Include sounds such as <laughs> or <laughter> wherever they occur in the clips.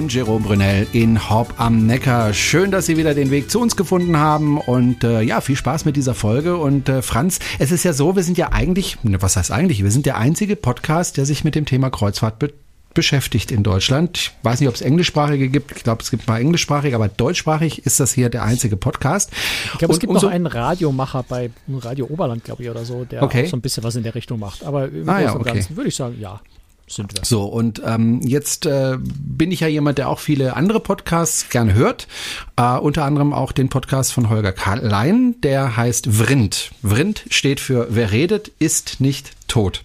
Und Jerome Brunel in Horb am Neckar. Schön, dass Sie wieder den Weg zu uns gefunden haben und äh, ja, viel Spaß mit dieser Folge. Und äh, Franz, es ist ja so, wir sind ja eigentlich, ne, was heißt eigentlich, wir sind der einzige Podcast, der sich mit dem Thema Kreuzfahrt be beschäftigt in Deutschland. Ich weiß nicht, ob es englischsprachige gibt. Ich glaube, es gibt mal englischsprachig, aber deutschsprachig ist das hier der einzige Podcast. Ich glaube, es gibt noch einen Radiomacher bei Radio Oberland, glaube ich, oder so, der okay. so ein bisschen was in der Richtung macht. Aber im Ah, Großen ja, und okay. Ganzen würde ich sagen, ja, sind wir. So, und ähm, jetzt äh, bin ich ja jemand, der auch viele andere Podcasts gerne hört. Äh, unter anderem auch den Podcast von Holger Klein, der heißt Vrind. Vrind steht für Wer redet, ist nicht tot.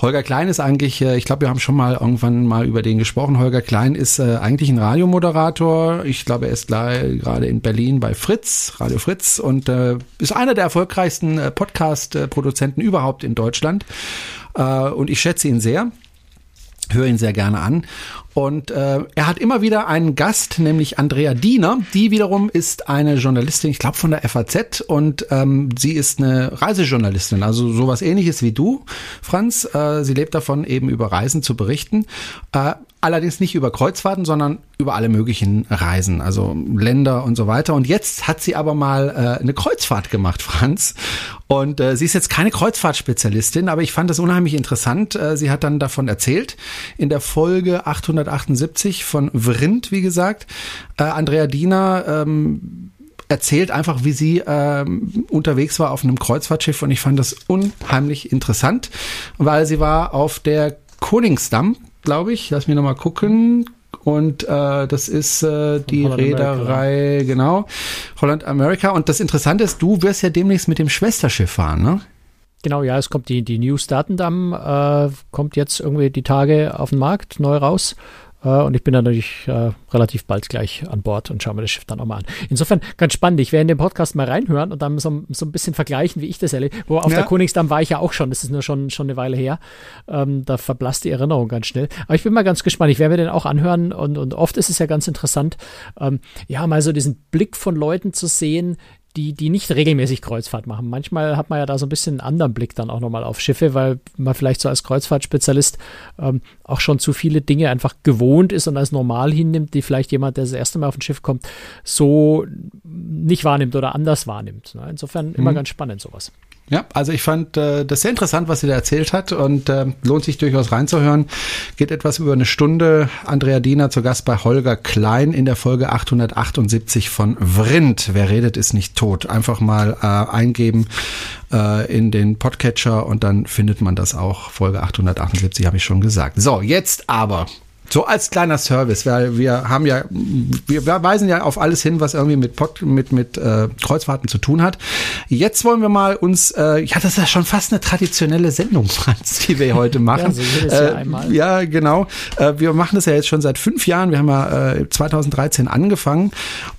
Holger Klein ist eigentlich, äh, ich glaube, wir haben schon mal irgendwann mal über den gesprochen. Holger Klein ist äh, eigentlich ein Radiomoderator. Ich glaube, er ist gerade in Berlin bei Fritz, Radio Fritz und äh, ist einer der erfolgreichsten äh, Podcast-Produzenten überhaupt in Deutschland. Äh, und ich schätze ihn sehr höre ihn sehr gerne an. Und äh, er hat immer wieder einen Gast, nämlich Andrea Diener. Die wiederum ist eine Journalistin, ich glaube von der FAZ. Und ähm, sie ist eine Reisejournalistin, also sowas ähnliches wie du, Franz. Äh, sie lebt davon, eben über Reisen zu berichten. Äh, allerdings nicht über Kreuzfahrten, sondern über alle möglichen Reisen, also Länder und so weiter. Und jetzt hat sie aber mal äh, eine Kreuzfahrt gemacht, <laughs> Franz. Und äh, sie ist jetzt keine Kreuzfahrtspezialistin, aber ich fand das unheimlich interessant. Äh, sie hat dann davon erzählt in der Folge 878 von Vrind, wie gesagt. Äh, Andrea Diener ähm, erzählt einfach, wie sie ähm, unterwegs war auf einem Kreuzfahrtschiff und ich fand das unheimlich interessant, weil sie war auf der Koningsdamm, glaube ich. Lass mich noch mal gucken. Und äh, das ist äh, die Holland America, Reederei, genau, Holland America. Und das Interessante ist, du wirst ja demnächst mit dem Schwesterschiff fahren, ne? Genau, ja, es kommt die, die News Datendamm, äh, kommt jetzt irgendwie die Tage auf den Markt, neu raus. Äh, und ich bin dann natürlich äh, relativ bald gleich an Bord und schaue mir das Schiff dann auch mal an. Insofern ganz spannend. Ich werde in den Podcast mal reinhören und dann so, so ein bisschen vergleichen, wie ich das erlebe. Wo auf Ja. der Königsdamm war ich ja auch schon. Das ist nur schon, schon eine Weile her. Ähm, da verblasst die Erinnerung ganz schnell. Aber ich bin mal ganz gespannt. Ich werde mir den auch anhören und, und oft ist es ja ganz interessant, ähm, ja, mal so diesen Blick von Leuten zu sehen, die, die nicht regelmäßig Kreuzfahrt machen. Manchmal hat man ja da so ein bisschen einen anderen Blick dann auch nochmal auf Schiffe, weil man vielleicht so als Kreuzfahrtspezialist ähm, auch schon zu viele Dinge einfach gewohnt ist und als normal hinnimmt, die vielleicht jemand, der das erste Mal auf ein Schiff kommt, so nicht wahrnimmt oder anders wahrnimmt. Ne? Insofern immer ganz spannend sowas. Ja, also ich fand äh, das sehr interessant, was sie da erzählt hat und äh, lohnt sich durchaus reinzuhören. Geht etwas über eine Stunde. Andrea Diener zu Gast bei Holger Klein in der Folge 878 von Vrind. Wer redet, ist nicht tot. Einfach mal äh, eingeben äh, in den Podcatcher und dann findet man das auch. Folge 878 habe ich schon gesagt. So, jetzt aber so als kleiner Service, weil wir haben ja, wir weisen ja auf alles hin, was irgendwie mit Pod, mit mit äh, Kreuzfahrten zu tun hat. Jetzt wollen wir mal uns, äh, ja, das ist ja schon fast eine traditionelle Sendung, <laughs> Franz, die wir heute machen. Ja, so einmal. Ja, genau. Äh, wir machen das ja jetzt schon seit fünf Jahren. Wir haben ja äh, 2013 angefangen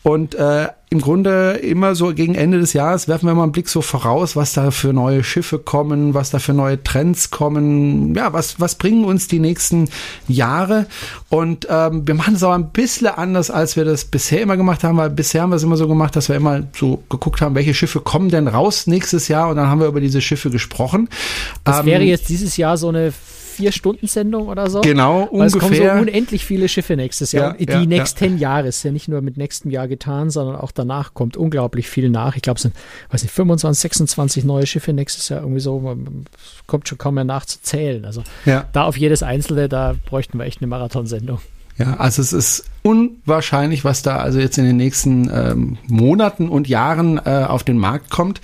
und äh, im Grunde immer so gegen Ende des Jahres werfen wir mal einen Blick so voraus, was da für neue Schiffe kommen, was da für neue Trends kommen. Ja, was, was bringen uns die nächsten Jahre? Und ähm, wir machen es aber ein bisschen anders, als wir das bisher immer gemacht haben, weil bisher haben wir es immer so gemacht, dass wir immer so geguckt haben, welche Schiffe kommen denn raus nächstes Jahr und dann haben wir über diese Schiffe gesprochen. Das Ähm, wäre jetzt dieses Jahr so eine Vier-Stunden-Sendung oder so. Genau, Weil es kommen ungefähr. so unendlich viele Schiffe nächstes Jahr. Ja, die ja, ja. nächsten Jahre ist ja nicht nur mit nächstem Jahr getan, sondern auch danach kommt unglaublich viel nach. Ich glaube, es sind, weiß nicht, 25, 26 neue Schiffe nächstes Jahr irgendwie so. Man- es Kommt schon kaum mehr nachzuzählen. Also Ja. da auf jedes Einzelne, da bräuchten wir echt eine Marathonsendung. Ja, also es ist unwahrscheinlich, was da also jetzt in den nächsten ähm, Monaten und Jahren äh, auf den Markt kommt.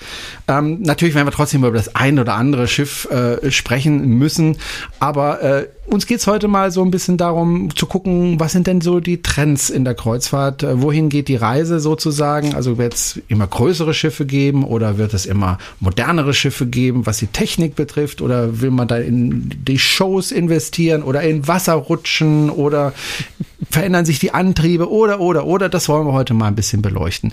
Ähm, natürlich werden wir trotzdem über das ein oder andere Schiff äh, sprechen müssen, aber äh, uns geht's heute mal so ein bisschen darum zu gucken, was sind denn so die Trends in der Kreuzfahrt, äh, wohin geht die Reise sozusagen, also wird es immer größere Schiffe geben oder wird es immer modernere Schiffe geben, was die Technik betrifft? Oder will man da in die Shows investieren oder in Wasserrutschen oder verändern sich die Antriebe oder, oder, oder. Das wollen wir heute mal ein bisschen beleuchten.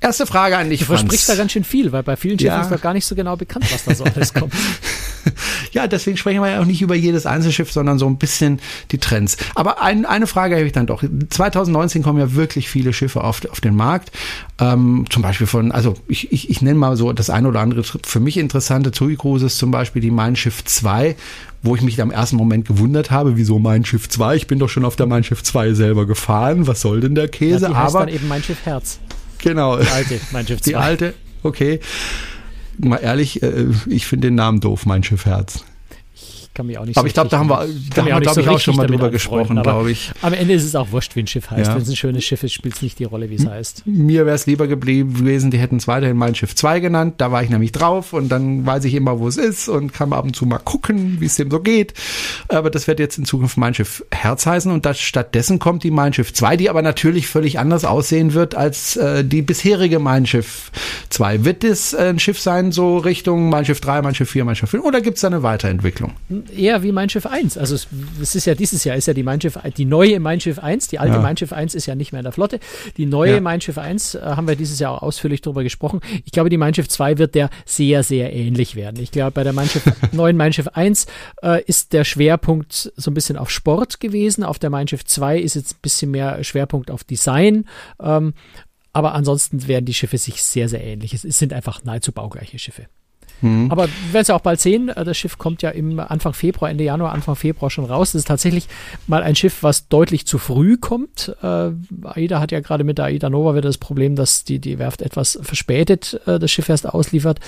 Erste Frage an dich, Du Franz. versprichst da ganz schön viel, weil bei vielen Schiffen Ja. ist doch gar nicht so genau bekannt, was da so alles kommt. <laughs> ja, deswegen sprechen wir ja auch nicht über jedes Einzelschiff, sondern so ein bisschen die Trends. Aber ein, eine Frage habe ich dann doch. 2019 kommen ja wirklich viele Schiffe auf, auf den Markt. Ähm, zum Beispiel von, also ich, ich, ich nenne mal so das eine oder andere für mich interessante TUI Cruises, zum Beispiel die Mein Schiff 2, wo ich mich am ersten Moment gewundert habe, wieso Mein Schiff 2? Ich bin doch schon auf der Mein Schiff 2 selber gefahren. Was soll denn der Käse? Ja, die heißt Aber dann eben Mein Schiff Herz. Genau. Die alte Mein Schiff 2. <laughs> Die alte, okay mal ehrlich, äh, ich finde den Namen doof, mein Schiff Herz kann mich auch nicht Aber so ich glaube, da haben wir, da haben wir glaube so ich, auch schon mal drüber gesprochen, glaube ich. Am Ende ist es auch wurscht, wie ein Schiff heißt. Ja. Wenn es ein schönes Schiff ist, spielt es nicht die Rolle, wie es heißt. Mir wäre es lieber geblieben gewesen, die hätten es weiterhin mein Schiff 2 genannt. Da war ich nämlich drauf und dann weiß ich immer, wo es ist und kann ab und zu mal gucken, wie es dem so geht. Aber das wird jetzt in Zukunft mein Schiff Herz heißen und das, stattdessen kommt die Mein Schiff 2, die aber natürlich völlig anders aussehen wird als äh, die bisherige Mein Schiff 2. Wird es äh, ein Schiff sein, so Richtung Mein Schiff 3, Mein Schiff 4, Mein Schiff 5 oder gibt es da eine Weiterentwicklung? Eher wie Mein Schiff 1. Also es ist ja dieses Jahr ist ja die Mein Schiff, die neue Mein Schiff 1, die alte ja. Mein Schiff 1 ist ja nicht mehr in der Flotte. Die neue ja. Mein Schiff 1 äh, haben wir dieses Jahr auch ausführlich darüber gesprochen. Ich glaube, die Mein Schiff 2 wird der sehr, sehr ähnlich werden. Ich glaube, bei der Mein Schiff, <laughs> neuen Mein Schiff 1 äh, ist der Schwerpunkt so ein bisschen auf Sport gewesen. Auf der Mein Schiff 2 ist jetzt ein bisschen mehr Schwerpunkt auf Design. Ähm, aber ansonsten werden die Schiffe sich sehr, sehr ähnlich. Es sind einfach nahezu baugleiche Schiffe. Mhm. Aber wir werden es ja auch bald sehen. Äh, das Schiff kommt ja im Anfang Februar, Ende Januar, Anfang Februar schon raus. Das ist tatsächlich mal ein Schiff, was deutlich zu früh kommt. Äh, AIDA hat ja gerade mit der AIDA Nova wieder das Problem, dass die, die Werft etwas verspätet äh, das Schiff erst ausliefert.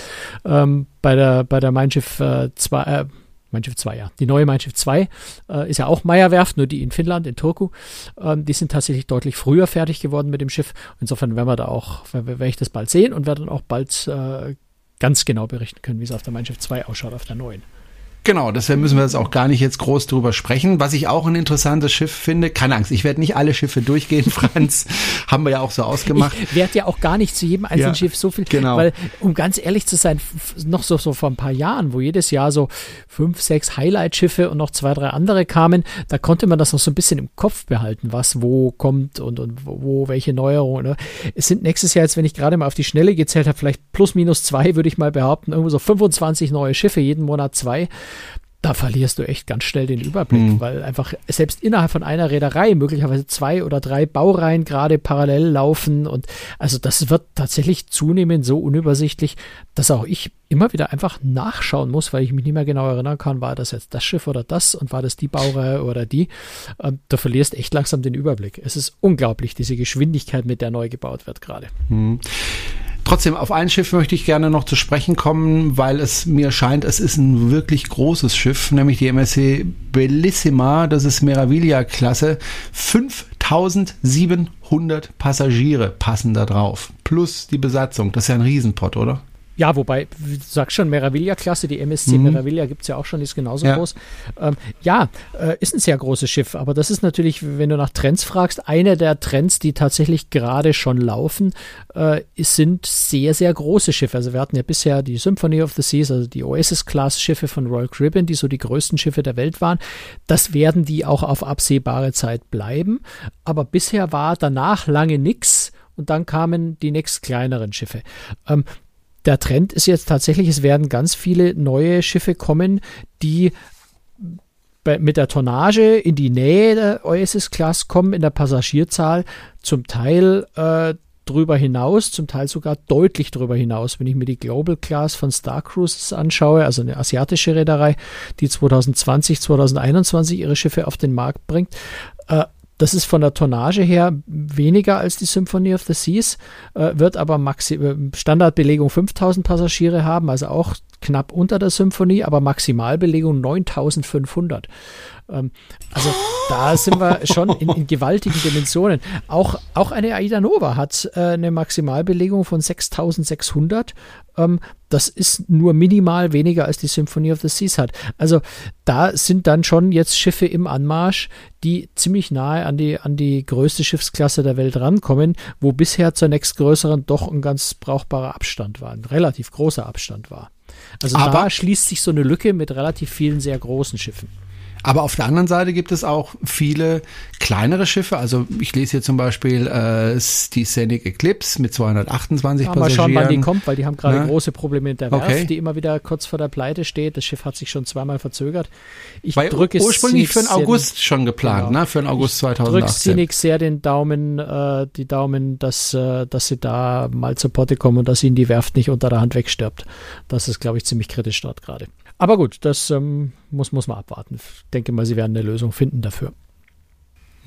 Ähm, bei der, bei der Mein Schiff 2, äh, Mein Schiff 2, ja. Die neue Mein Schiff 2 äh, ist ja auch Meyer-Werft, nur die in Finnland, in Turku. Ähm, die sind tatsächlich deutlich früher fertig geworden mit dem Schiff. Insofern werden wir da auch, werde ich das bald sehen und werde dann auch bald äh, ganz genau berichten können, wie es auf der Mein Schiff 2 ausschaut, auf der neuen. Genau, deshalb müssen wir jetzt auch gar nicht jetzt groß drüber sprechen. Was ich auch ein interessantes Schiff finde, keine Angst, ich werde nicht alle Schiffe durchgehen, <laughs> Franz, haben wir ja auch so ausgemacht. Ich werde ja auch gar nicht zu jedem einzelnen ja, Schiff so viel, genau. weil um ganz ehrlich zu sein, noch so, so vor ein paar Jahren, wo jedes Jahr so fünf, sechs Highlight-Schiffe und noch zwei, drei andere kamen, da konnte man das noch so ein bisschen im Kopf behalten, was wo kommt und, und wo welche Neuerungen. Ne? Es sind nächstes Jahr jetzt, wenn ich gerade mal auf die Schnelle gezählt habe, vielleicht plus minus zwei, würde ich mal behaupten, irgendwo so 25 neue Schiffe, jeden Monat zwei da verlierst du echt ganz schnell den Überblick, mhm. weil einfach selbst innerhalb von einer Reederei möglicherweise zwei oder drei Baureihen gerade parallel laufen und also das wird tatsächlich zunehmend so unübersichtlich, dass auch ich immer wieder einfach nachschauen muss, weil ich mich nicht mehr genau erinnern kann, war das jetzt das Schiff oder das und war das die Baureihe oder die. Ähm, du verlierst echt langsam den Überblick. Es ist unglaublich, diese Geschwindigkeit, mit der neu gebaut wird gerade. Mhm. Trotzdem, auf ein Schiff möchte ich gerne noch zu sprechen kommen, weil es mir scheint, es ist ein wirklich großes Schiff, nämlich die MSC Bellissima, das ist Meraviglia-Klasse. 5700 Passagiere passen da drauf, plus die Besatzung. Das ist ja ein Riesenpott, oder? Ja, wobei, du sagst schon, Meraviglia-Klasse, die MSC mhm. Meraviglia gibt es ja auch schon, die ist genauso ja. groß. Ähm, ja, äh, ist ein sehr großes Schiff, aber das ist natürlich, wenn du nach Trends fragst, eine der Trends, die tatsächlich gerade schon laufen, äh, sind sehr, sehr große Schiffe. Also wir hatten ja bisher die Symphony of the Seas, also die Oasis-Class-Schiffe von Royal Caribbean, die so die größten Schiffe der Welt waren. Das werden die auch auf absehbare Zeit bleiben. Aber bisher war danach lange nichts und dann kamen die nächst kleineren Schiffe. Ähm, der Trend ist jetzt tatsächlich, es werden ganz viele neue Schiffe kommen, die mit der Tonnage in die Nähe der Oasis Class kommen, in der Passagierzahl zum Teil äh, drüber hinaus, zum Teil sogar deutlich drüber hinaus. Wenn ich mir die Global Class von Star Cruises anschaue, also eine asiatische Reederei, die 2020, 2021 ihre Schiffe auf den Markt bringt, äh, das ist von der Tonnage her weniger als die Symphony of the Seas, äh, wird aber Maxi äh, Standardbelegung 5000 Passagiere haben, also auch knapp unter der Symphonie, aber Maximalbelegung 9500. Ähm, also da sind wir <laughs> schon in, in, gewaltigen Dimensionen. Auch, auch eine Aida Nova hat äh, eine Maximalbelegung von 6600. Ähm, das ist nur minimal weniger als die Symphony of the Seas hat. Also da sind dann schon jetzt Schiffe im Anmarsch, die ziemlich nahe an die, an die größte Schiffsklasse der Welt rankommen, wo bisher zur nächstgrößeren doch ein ganz brauchbarer Abstand war, ein relativ großer Abstand war. Also Aber da schließt sich so eine Lücke mit relativ vielen sehr großen Schiffen. Aber auf der anderen Seite gibt es auch viele kleinere Schiffe. Also ich lese hier zum Beispiel äh, die Scenic Eclipse mit 228 ja, Passagieren. Mal schauen, wann die kommt, weil die haben gerade ja. große Probleme mit der Werft, okay. die immer wieder kurz vor der Pleite steht. Das Schiff hat sich schon zweimal verzögert. Ich drücke ursprünglich für den August schon geplant, genau. ne? Für den August ich 2018. Drücke sehr den Daumen, äh, die Daumen, dass, äh, dass sie da mal zur Potte kommen und dass ihnen die Werft nicht unter der Hand wegstirbt. Das ist, glaube ich, ziemlich kritisch dort gerade. Aber gut, das ähm, muss, muss man abwarten. Ich denke mal, sie werden eine Lösung finden dafür.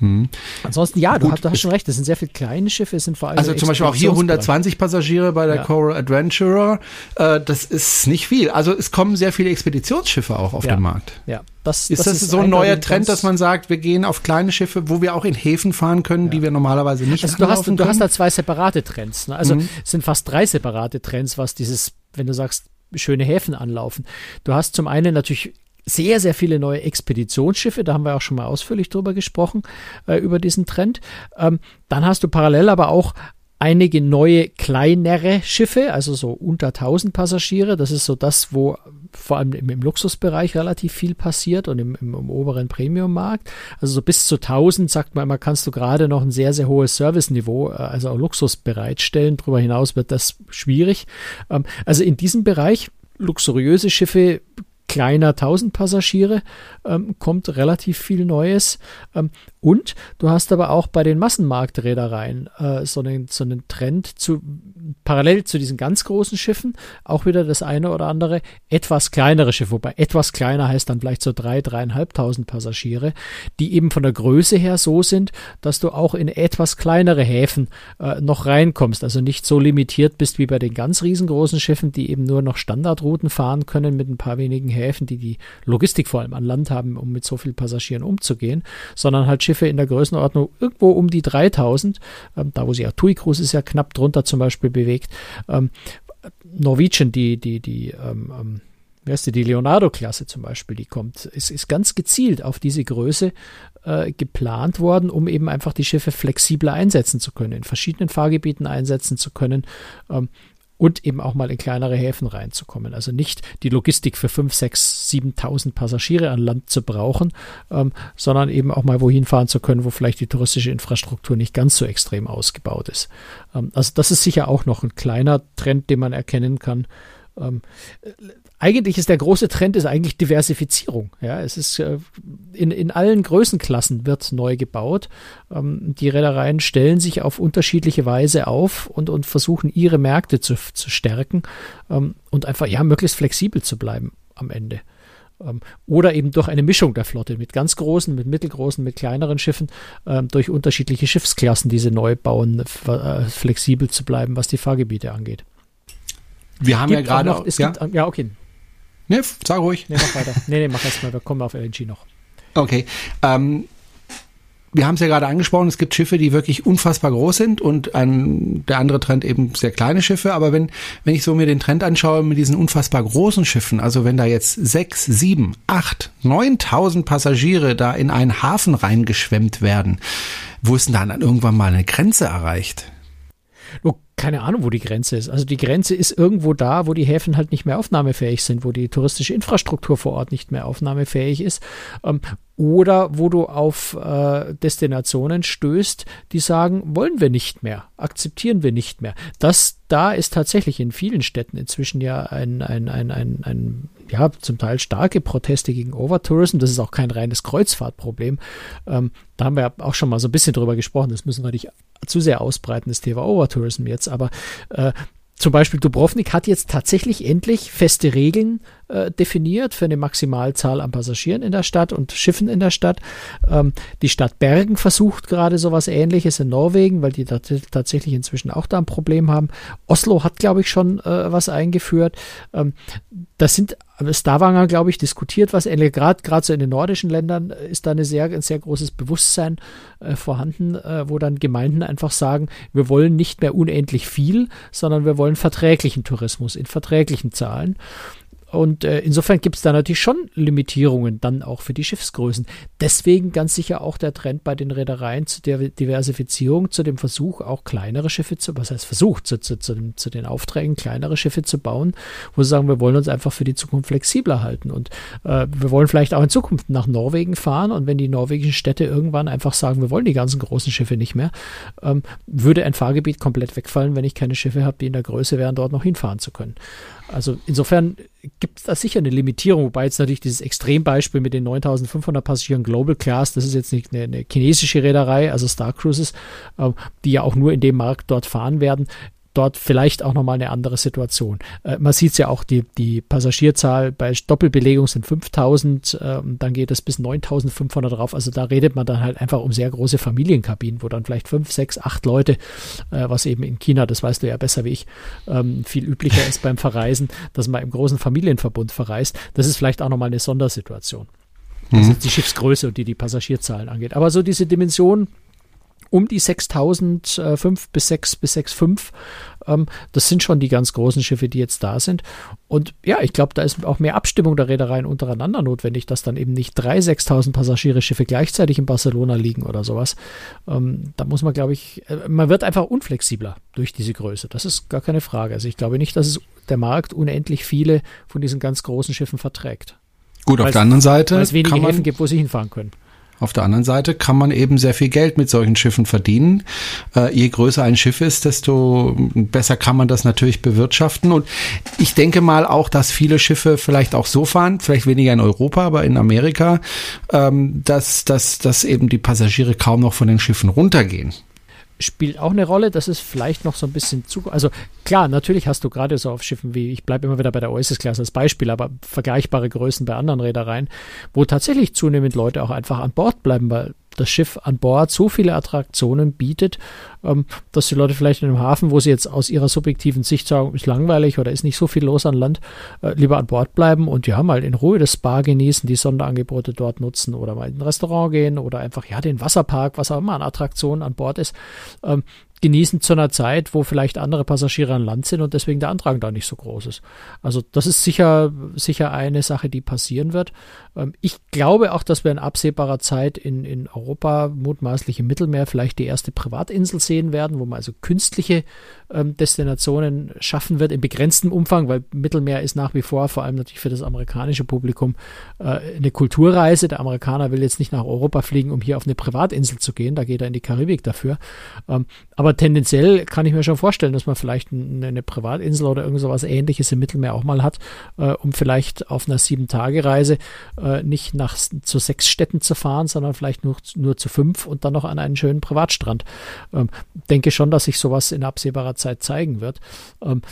Hm. Ansonsten, ja, du, hast, du hast schon recht, es sind sehr viele kleine Schiffe, es sind vor allem. Also zum Beispiel auch hier 120 Passagiere bei der ja. Coral Adventurer. Äh, das ist nicht viel. Also es kommen sehr viele Expeditionsschiffe auch auf ja. den Markt. Ja, das, ist das, das ist so ein neuer Trend, dass man sagt, wir gehen auf kleine Schiffe, wo wir auch in Häfen fahren können, ja. die wir normalerweise nicht also du hast, du hast da zwei separate Trends. Ne? Also mhm. es sind fast drei separate Trends, was dieses, wenn du sagst, schöne Häfen anlaufen. Du hast zum einen natürlich sehr, sehr viele neue Expeditionsschiffe, da haben wir auch schon mal ausführlich drüber gesprochen, äh, über diesen Trend. Ähm, dann hast du parallel aber auch einige neue kleinere Schiffe, also so unter 1000 Passagiere. Das ist so das, wo vor allem im, im Luxusbereich relativ viel passiert und im, im, im oberen Premium-Markt. Also so bis zu 1000 sagt man immer, kannst du gerade noch ein sehr, sehr hohes Serviceniveau, äh, also auch Luxus bereitstellen. Darüber hinaus wird das schwierig. Ähm, also in diesem Bereich luxuriöse Schiffe kleiner 1000 Passagiere ähm, kommt relativ viel Neues. Und du hast aber auch bei den Massenmarktreedereien äh, so, einen, so einen Trend zu parallel zu diesen ganz großen Schiffen auch wieder das eine oder andere etwas kleinere Schiff, wobei etwas kleiner heißt dann vielleicht so drei, dreieinhalbtausend Passagiere, die eben von der Größe her so sind, dass du auch in etwas kleinere Häfen äh, noch reinkommst, also nicht so limitiert bist wie bei den ganz riesengroßen Schiffen, die eben nur noch Standardrouten fahren können mit ein paar wenigen Häfen, die die Logistik vor allem an Land haben, um mit so vielen Passagieren umzugehen, sondern halt Schiffe in der Größenordnung irgendwo um die 3000, ähm, da wo sie ja TUI Cruise ist ja knapp drunter zum Beispiel bewegt. Ähm, Norwegian, die, die, die, ähm, ähm wie heißt die, die Leonardo-Klasse zum Beispiel, die kommt, ist, ist ganz gezielt auf diese Größe äh, geplant worden, um eben einfach die Schiffe flexibler einsetzen zu können, in verschiedenen Fahrgebieten einsetzen zu können. Ähm, und eben auch mal in kleinere Häfen reinzukommen. Also nicht die Logistik für 5, 6, 7.000 Passagiere an Land zu brauchen, ähm, sondern eben auch mal wohin fahren zu können, wo vielleicht die touristische Infrastruktur nicht ganz so extrem ausgebaut ist. Ähm, also das ist sicher auch noch ein kleiner Trend, den man erkennen kann. Ähm, eigentlich ist der große Trend ist eigentlich Diversifizierung. Ja, es ist äh, in, in allen Größenklassen wird neu gebaut. Ähm, die Reedereien stellen sich auf unterschiedliche Weise auf und, und versuchen ihre Märkte zu, zu stärken ähm, und einfach ja möglichst flexibel zu bleiben am Ende. Ähm, oder eben durch eine Mischung der Flotte mit ganz großen, mit mittelgroßen, mit kleineren Schiffen, durch unterschiedliche Schiffsklassen, diese neu bauen, äh, flexibel zu bleiben, was die Fahrgebiete angeht. Wir haben ja gerade. Ja? ja, okay. Ne, sag ruhig. Nee, mach weiter. nee, nee, mach erst mal. Wir kommen auf LNG noch. Okay. Ähm, wir haben es ja gerade angesprochen, es gibt Schiffe, die wirklich unfassbar groß sind und ein, der andere Trend eben sehr kleine Schiffe. Aber wenn, wenn ich so mir den Trend anschaue mit diesen unfassbar großen Schiffen, also wenn da jetzt sechs, sieben, acht, neuntausend Passagiere da in einen Hafen reingeschwemmt werden, wo ist denn dann irgendwann mal eine Grenze erreicht? Oh, keine Ahnung, wo die Grenze ist. Also die Grenze ist irgendwo da, wo die Häfen halt nicht mehr aufnahmefähig sind, wo die touristische Infrastruktur vor Ort nicht mehr aufnahmefähig ist. Ähm, oder wo du auf äh, Destinationen stößt, die sagen, wollen wir nicht mehr, akzeptieren wir nicht mehr. Das da ist tatsächlich in vielen Städten inzwischen ja ein, ein, ein, ein, ein ja, zum Teil starke Proteste gegen Overtourism. Das ist auch kein reines Kreuzfahrtproblem. Ähm, da haben wir auch schon mal so ein bisschen drüber gesprochen. Das müssen wir nicht zu sehr ausbreiten, das Thema Overtourism jetzt. Aber äh, zum Beispiel Dubrovnik hat jetzt tatsächlich endlich feste Regeln äh, definiert für eine Maximalzahl an Passagieren in der Stadt und Schiffen in der Stadt. Ähm, die Stadt Bergen versucht gerade sowas ähnliches in Norwegen, weil die tatsächlich inzwischen auch da ein Problem haben. Oslo hat, glaube ich, schon äh, was eingeführt. Ähm, das sind Stavanger, glaube ich, diskutiert was. Gerade gerade so in den nordischen Ländern ist da eine sehr, ein sehr großes Bewusstsein äh, vorhanden, äh, wo dann Gemeinden einfach sagen, wir wollen nicht mehr unendlich viel, sondern wir wollen verträglichen Tourismus in verträglichen Zahlen. Und äh, insofern gibt es da natürlich schon Limitierungen dann auch für die Schiffsgrößen. Deswegen ganz sicher auch der Trend bei den Reedereien zu der Diversifizierung, zu dem Versuch, auch kleinere Schiffe zu, was heißt Versuch, zu, zu, zu, zu den Aufträgen, kleinere Schiffe zu bauen, wo sie sagen, wir wollen uns einfach für die Zukunft flexibler halten. Und äh, wir wollen vielleicht auch in Zukunft nach Norwegen fahren. Und wenn die norwegischen Städte irgendwann einfach sagen, wir wollen die ganzen großen Schiffe nicht mehr, ähm, würde ein Fahrgebiet komplett wegfallen, wenn ich keine Schiffe habe, die in der Größe wären, dort noch hinfahren zu können. Also insofern gibt es da sicher eine Limitierung, wobei jetzt natürlich dieses Extrembeispiel mit den 9500 Passagieren Global Class, das ist jetzt nicht eine, eine chinesische Reederei, also Star Cruises, äh, die ja auch nur in dem Markt dort fahren werden dort vielleicht auch nochmal eine andere Situation. Äh, man sieht es ja auch, die, die Passagierzahl bei Doppelbelegung sind 5000, äh, dann geht es bis 9500 drauf. Also da redet man dann halt einfach um sehr große Familienkabinen, wo dann vielleicht fünf, sechs, acht Leute, äh, was eben in China, das weißt du ja besser wie ich, ähm, viel üblicher ist beim Verreisen, dass man im großen Familienverbund verreist. Das ist vielleicht auch nochmal eine Sondersituation. Das mhm. ist die Schiffsgröße und die die Passagierzahlen angeht. Aber so diese Dimension, um die 6005 bis 6 bis 6,5. Ähm, das sind schon die ganz großen Schiffe, die jetzt da sind. Und ja, ich glaube, da ist auch mehr Abstimmung der Reedereien untereinander notwendig, dass dann eben nicht drei 6000 Passagiere-Schiffe gleichzeitig in Barcelona liegen oder sowas. Ähm, da muss man, glaube ich, äh, man wird einfach unflexibler durch diese Größe. Das ist gar keine Frage. Also ich glaube nicht, dass es der Markt unendlich viele von diesen ganz großen Schiffen verträgt. Gut, auf der anderen Seite. Weil es wenige Häfen gibt, wo sie hinfahren können. Auf der anderen Seite kann man eben sehr viel Geld mit solchen Schiffen verdienen. Äh, je größer ein Schiff ist, desto besser kann man das natürlich bewirtschaften. Und ich denke mal auch, dass viele Schiffe vielleicht auch so fahren, vielleicht weniger in Europa, aber in Amerika, ähm, dass, dass, dass eben die Passagiere kaum noch von den Schiffen runtergehen spielt auch eine Rolle. Das ist vielleicht noch so ein bisschen zu. Also klar, natürlich hast du gerade so auf Schiffen wie, ich bleibe immer wieder bei der Oasis-Klasse als Beispiel, aber vergleichbare Größen bei anderen Reedereien, wo tatsächlich zunehmend Leute auch einfach an Bord bleiben, weil das Schiff an Bord so viele Attraktionen bietet, ähm, dass die Leute vielleicht in einem Hafen, wo sie jetzt aus ihrer subjektiven Sicht sagen, ist langweilig oder ist nicht so viel los an Land, äh, lieber an Bord bleiben und ja, mal in Ruhe das Spa genießen, die Sonderangebote dort nutzen oder mal in ein Restaurant gehen oder einfach, ja, den Wasserpark, was auch immer an Attraktionen an Bord ist. Ähm, genießen zu einer Zeit, wo vielleicht andere Passagiere an Land sind und deswegen der Antrag da nicht so groß ist. Also das ist sicher, sicher eine Sache, die passieren wird. Ähm, ich glaube auch, dass wir in absehbarer Zeit in, in Europa, mutmaßlich im Mittelmeer, vielleicht die erste Privatinsel sehen werden, wo man also künstliche ähm, Destinationen schaffen wird, in begrenztem Umfang, weil Mittelmeer ist nach wie vor, vor allem natürlich für das amerikanische Publikum, äh, eine Kulturreise. Der Amerikaner will jetzt nicht nach Europa fliegen, um hier auf eine Privatinsel zu gehen, da geht er in die Karibik dafür. Ähm, aber tendenziell kann ich mir schon vorstellen, dass man vielleicht eine, eine Privatinsel oder irgend sowas ähnliches im Mittelmeer auch mal hat, äh, um vielleicht auf einer Sieben-Tage-Reise äh, nicht nach zu sechs Städten zu fahren, sondern vielleicht nur, nur zu fünf und dann noch an einen schönen Privatstrand. Ähm, denke schon, dass sich sowas in absehbarer Zeit zeigen wird. Ähm,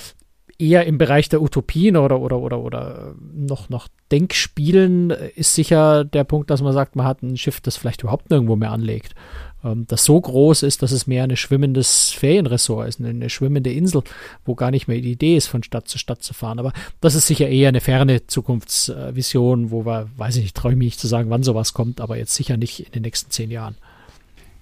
eher im Bereich der Utopien oder, oder, oder, oder noch, noch Denkspielen ist sicher der Punkt, dass man sagt, man hat ein Schiff, das vielleicht überhaupt nirgendwo mehr anlegt ähm, das so groß ist, dass es mehr ein schwimmendes Ferienressort ist, eine, schwimmende Insel, wo gar nicht mehr die Idee ist, von Stadt zu Stadt zu fahren. Aber das ist sicher eher eine ferne Zukunftsvision, wo wir, weiß ich nicht, traue ich mich nicht zu sagen, wann sowas kommt, aber jetzt sicher nicht in den nächsten zehn Jahren.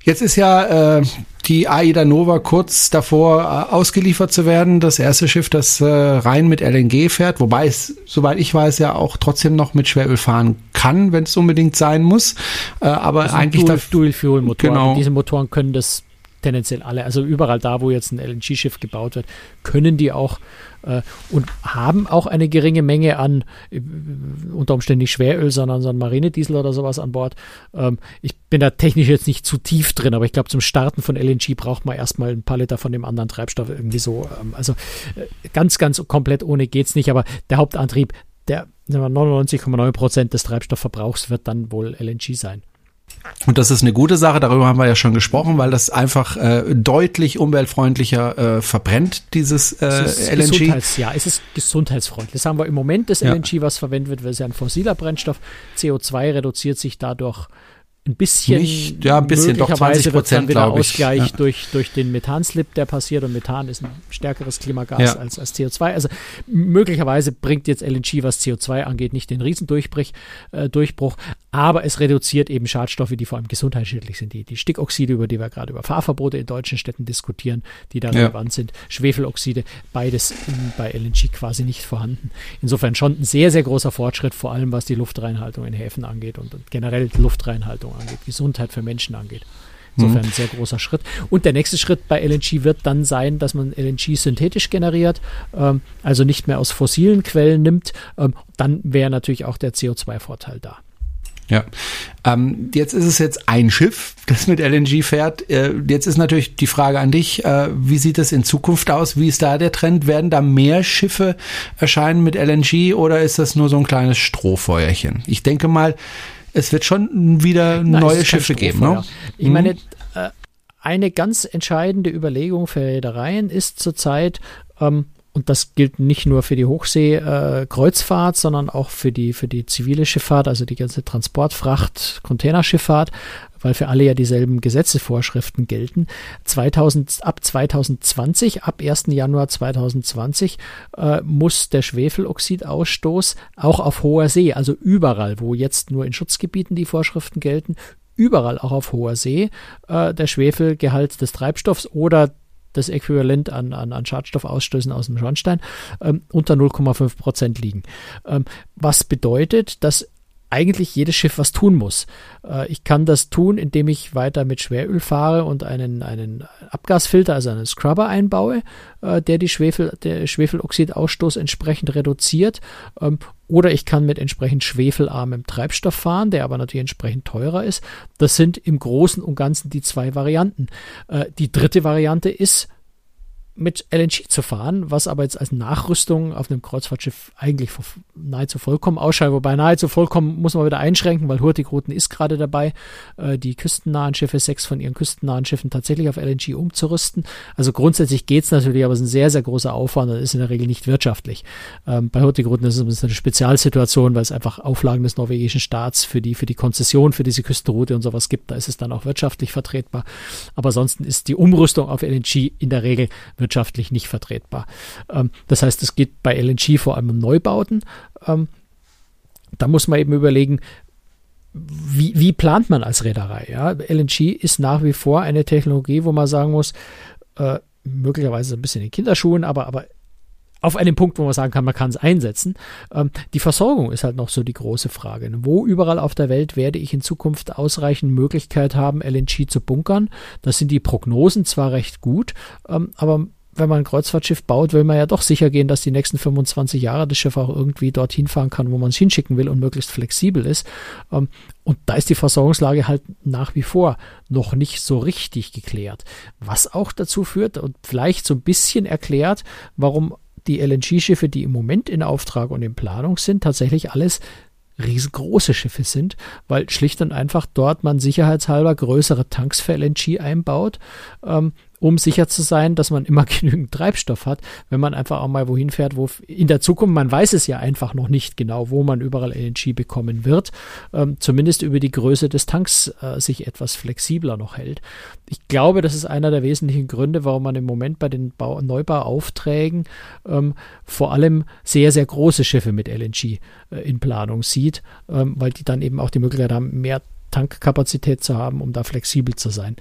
Jetzt ist ja äh, die Aida Nova kurz davor äh, ausgeliefert zu werden. Das erste Schiff, das äh, rein mit LNG fährt, wobei es, soweit ich weiß, ja auch trotzdem noch mit Schweröl fahren kann, wenn es unbedingt sein muss. Äh, aber eigentlich Dual, Dual Fuel Motoren. Genau. Diese Motoren können das tendenziell alle. Also überall da, wo jetzt ein LNG-Schiff gebaut wird, können die auch und haben auch eine geringe Menge an äh, unter Umständen nicht Schweröl, sondern, sondern Marinediesel oder sowas an Bord. Ähm, ich bin da technisch jetzt nicht zu tief drin, aber ich glaube, zum Starten von LNG braucht man erstmal ein paar Liter von dem anderen Treibstoff irgendwie so. Ähm, also äh, ganz, ganz komplett ohne geht's nicht, aber der Hauptantrieb, der 99,9 Prozent des Treibstoffverbrauchs wird dann wohl LNG sein. Und das ist eine gute Sache, darüber haben wir ja schon gesprochen, weil das einfach äh, deutlich umweltfreundlicher äh, verbrennt, dieses äh, es LNG. Gesundheits, ja, es ist gesundheitsfreundlich. Das haben wir im Moment, das ja. LNG, was verwendet wird, weil es ja ein fossiler Brennstoff. CO2 reduziert sich dadurch ein bisschen, Nicht, ja, ein bisschen, doch 20 Prozent, wieder Ausgleich ja. durch, durch den Methanslip, der passiert und Methan ist ein stärkeres Klimagas ja. als, als CO2. Also möglicherweise bringt jetzt LNG, was CO2 angeht, nicht den Riesendurchbruch, äh, Durchbruch, aber es reduziert eben Schadstoffe, die vor allem gesundheitsschädlich sind. Die, die Stickoxide, über die wir gerade über Fahrverbote in deutschen Städten diskutieren, die da ja. relevant sind. Schwefeloxide, beides in, bei LNG quasi nicht vorhanden. Insofern schon ein sehr, sehr großer Fortschritt, vor allem was die Luftreinhaltung in Häfen angeht und, und generell Luftreinhaltung angeht, Gesundheit für Menschen angeht. Insofern ein sehr großer Schritt. Und der nächste Schritt bei LNG wird dann sein, dass man LNG synthetisch generiert, ähm, also nicht mehr aus fossilen Quellen nimmt. Ähm, dann wäre natürlich auch der CO2-Vorteil da. Ja, ähm, jetzt ist es jetzt ein Schiff, das mit LNG fährt. Äh, jetzt ist natürlich die Frage an dich, äh, wie sieht es in Zukunft aus? Wie ist da der Trend? Werden da mehr Schiffe erscheinen mit LNG oder ist das nur so ein kleines Strohfeuerchen? Ich denke mal, es wird schon wieder Nein, neue Schiffe geben. Ne? Ich meine, äh, eine ganz entscheidende Überlegung für Reedereien ist zurzeit, ähm, und das gilt nicht nur für die Hochseekreuzfahrt, äh, sondern auch für die, für die zivile Schifffahrt, also die ganze Transportfracht, Containerschifffahrt, weil für alle ja dieselben Gesetzesvorschriften gelten. 2000, ab 2020, ab 1. Januar 2020 äh, muss der Schwefeloxidausstoß auch auf hoher See, also überall, wo jetzt nur in Schutzgebieten die Vorschriften gelten, überall auch auf hoher See äh, der Schwefelgehalt des Treibstoffs oder das Äquivalent an, an, an Schadstoffausstößen aus dem Schornstein ähm, unter 0,5 Prozent liegen. Ähm, was bedeutet, dass eigentlich jedes Schiff was tun muss. Äh, ich kann das tun, indem ich weiter mit Schweröl fahre und einen, einen Abgasfilter, also einen Scrubber einbaue, äh, der die Schwefel, der Schwefeloxidausstoß entsprechend reduziert. Ähm, oder ich kann mit entsprechend schwefelarmem Treibstoff fahren, der aber natürlich entsprechend teurer ist. Das sind im Großen und Ganzen die zwei Varianten. Äh, die dritte Variante ist, mit LNG zu fahren, was aber jetzt als Nachrüstung auf einem Kreuzfahrtschiff eigentlich nahezu vollkommen ausschaut. Wobei nahezu vollkommen muss man wieder einschränken, weil Hurtigruten ist gerade dabei, äh, die küstennahen Schiffe, sechs von ihren küstennahen Schiffen tatsächlich auf LNG umzurüsten. Also grundsätzlich geht's natürlich, aber es ist ein sehr, sehr großer Aufwand und ist in der Regel nicht wirtschaftlich. Ähm, bei Hurtigruten ist es eine Spezialsituation, weil es einfach Auflagen des norwegischen Staats für die, für die Konzession für diese Küstenroute und sowas gibt. Da ist es dann auch wirtschaftlich vertretbar. Aber ansonsten ist die Umrüstung auf LNG in der Regel wirtschaftlich wirtschaftlich nicht vertretbar. Ähm, das heißt, es geht bei LNG vor allem um Neubauten. Ähm, da muss man eben überlegen, wie, wie plant man als Reederei? Ja? LNG ist nach wie vor eine Technologie, wo man sagen muss, äh, möglicherweise ein bisschen in Kinderschuhen, aber, aber auf einem Punkt, wo man sagen kann, man kann es einsetzen. Ähm, die Versorgung ist halt noch so die große Frage. Wo überall auf der Welt werde ich in Zukunft ausreichend Möglichkeit haben, LNG zu bunkern? Das sind die Prognosen zwar recht gut, ähm, aber wenn man ein Kreuzfahrtschiff baut, will man ja doch sicher gehen, dass die nächsten 25 Jahre das Schiff auch irgendwie dorthin fahren kann, wo man es hinschicken will und möglichst flexibel ist. Ähm, und da ist die Versorgungslage halt nach wie vor noch nicht so richtig geklärt. Was auch dazu führt und vielleicht so ein bisschen erklärt, warum die LNG-Schiffe, die im Moment in Auftrag und in Planung sind, tatsächlich alles riesengroße Schiffe sind, weil schlicht und einfach dort man sicherheitshalber größere Tanks für LNG einbaut, ähm, um sicher zu sein, dass man immer <laughs> genügend Treibstoff hat, wenn man einfach auch mal wohin fährt, wo in der Zukunft, man weiß es ja einfach noch nicht genau, wo man überall LNG bekommen wird, ähm, zumindest über die Größe des Tanks äh, sich etwas flexibler noch hält. Ich glaube, das ist einer der wesentlichen Gründe, warum man im Moment bei den Bau Neubauaufträgen ähm, vor allem sehr, sehr große Schiffe mit LNG äh, in Planung sieht, ähm, weil die dann eben auch die Möglichkeit haben, mehr Tankkapazität zu haben, um da flexibel zu sein.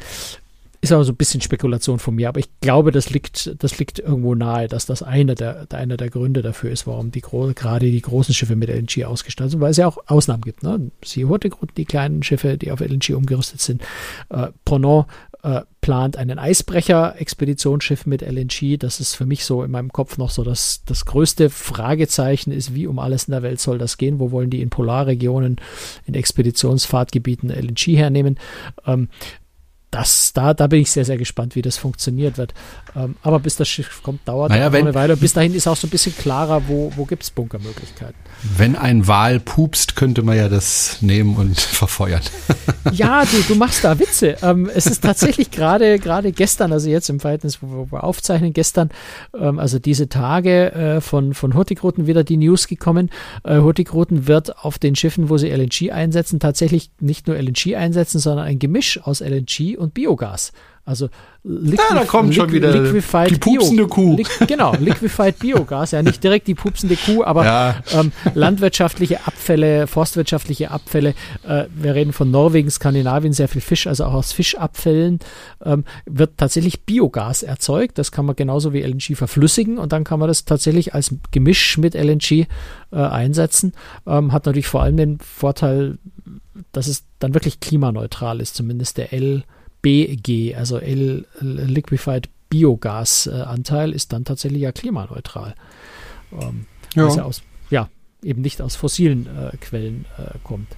Ist aber so ein bisschen Spekulation von mir, aber ich glaube, das liegt, das liegt irgendwo nahe, dass das einer der, einer der Gründe dafür ist, warum die gerade die großen Schiffe mit LNG ausgestattet sind, weil es ja auch Ausnahmen gibt. Ne? Sie Hurtigruten, die kleinen Schiffe, die auf LNG umgerüstet sind. Äh, Ponant äh, plant einen Eisbrecher-Expeditionsschiff mit LNG. Das ist für mich so in meinem Kopf noch so das, das größte Fragezeichen ist, wie um alles in der Welt soll das gehen? Wo wollen die in Polarregionen, in Expeditionsfahrtgebieten LNG hernehmen? Ähm, das, da, da bin ich sehr, sehr gespannt, wie das funktioniert wird. Ähm, aber bis das Schiff kommt, dauert naja, wenn, eine Weile. Bis dahin ist auch so ein bisschen klarer, wo, wo gibt es Bunkermöglichkeiten. Wenn ein Wal pupst, könnte man ja das nehmen und <laughs> verfeuern. ja, du, du machst da Witze. Ähm, es ist tatsächlich gerade gerade gestern, also jetzt im Verhältnis, wo wir aufzeichnen, gestern, ähm, also diese Tage äh, von, von Hurtigruten wieder die News gekommen. Äh, Hurtigruten wird auf den Schiffen, wo sie LNG einsetzen, tatsächlich nicht nur LNG einsetzen, sondern ein Gemisch aus LNG und Biogas. Also Liquif ja, da kommt schon wieder Liquefied die pupsende Bio, Kuh. Li genau, Liquefied Biogas, ja nicht direkt die pupsende Kuh, aber ja. ähm, landwirtschaftliche Abfälle, forstwirtschaftliche Abfälle. Äh, wir reden von Norwegen, Skandinavien, sehr viel Fisch, also auch aus Fischabfällen ähm, wird tatsächlich Biogas erzeugt. Das kann man genauso wie LNG verflüssigen und dann kann man das tatsächlich als Gemisch mit LNG äh, einsetzen. Ähm, hat natürlich vor allem den Vorteil, dass es dann wirklich klimaneutral ist, zumindest der L BG, also L Liquefied Biogas äh, Anteil ist dann tatsächlich ja klimaneutral. Ähm, ja. ja aus, ja, eben nicht aus fossilen äh, Quellen äh, kommt.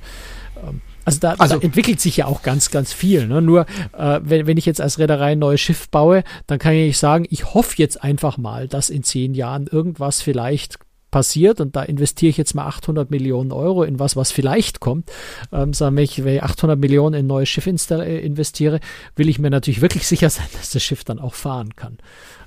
Ähm, also, da, also da, entwickelt sich ja auch ganz, ganz viel. Ne? Nur äh, wenn, wenn ich jetzt als Reederei ein neues Schiff baue, dann kann ich sagen, ich hoffe jetzt einfach mal, dass in zehn Jahren irgendwas vielleicht passiert und da investiere ich jetzt mal 800 Millionen Euro in was, was vielleicht kommt, ähm, sagen wenn ich, wenn ich 800 Millionen in ein neues Schiff äh, investiere, will ich mir natürlich wirklich sicher sein, <laughs> dass das Schiff dann auch fahren kann.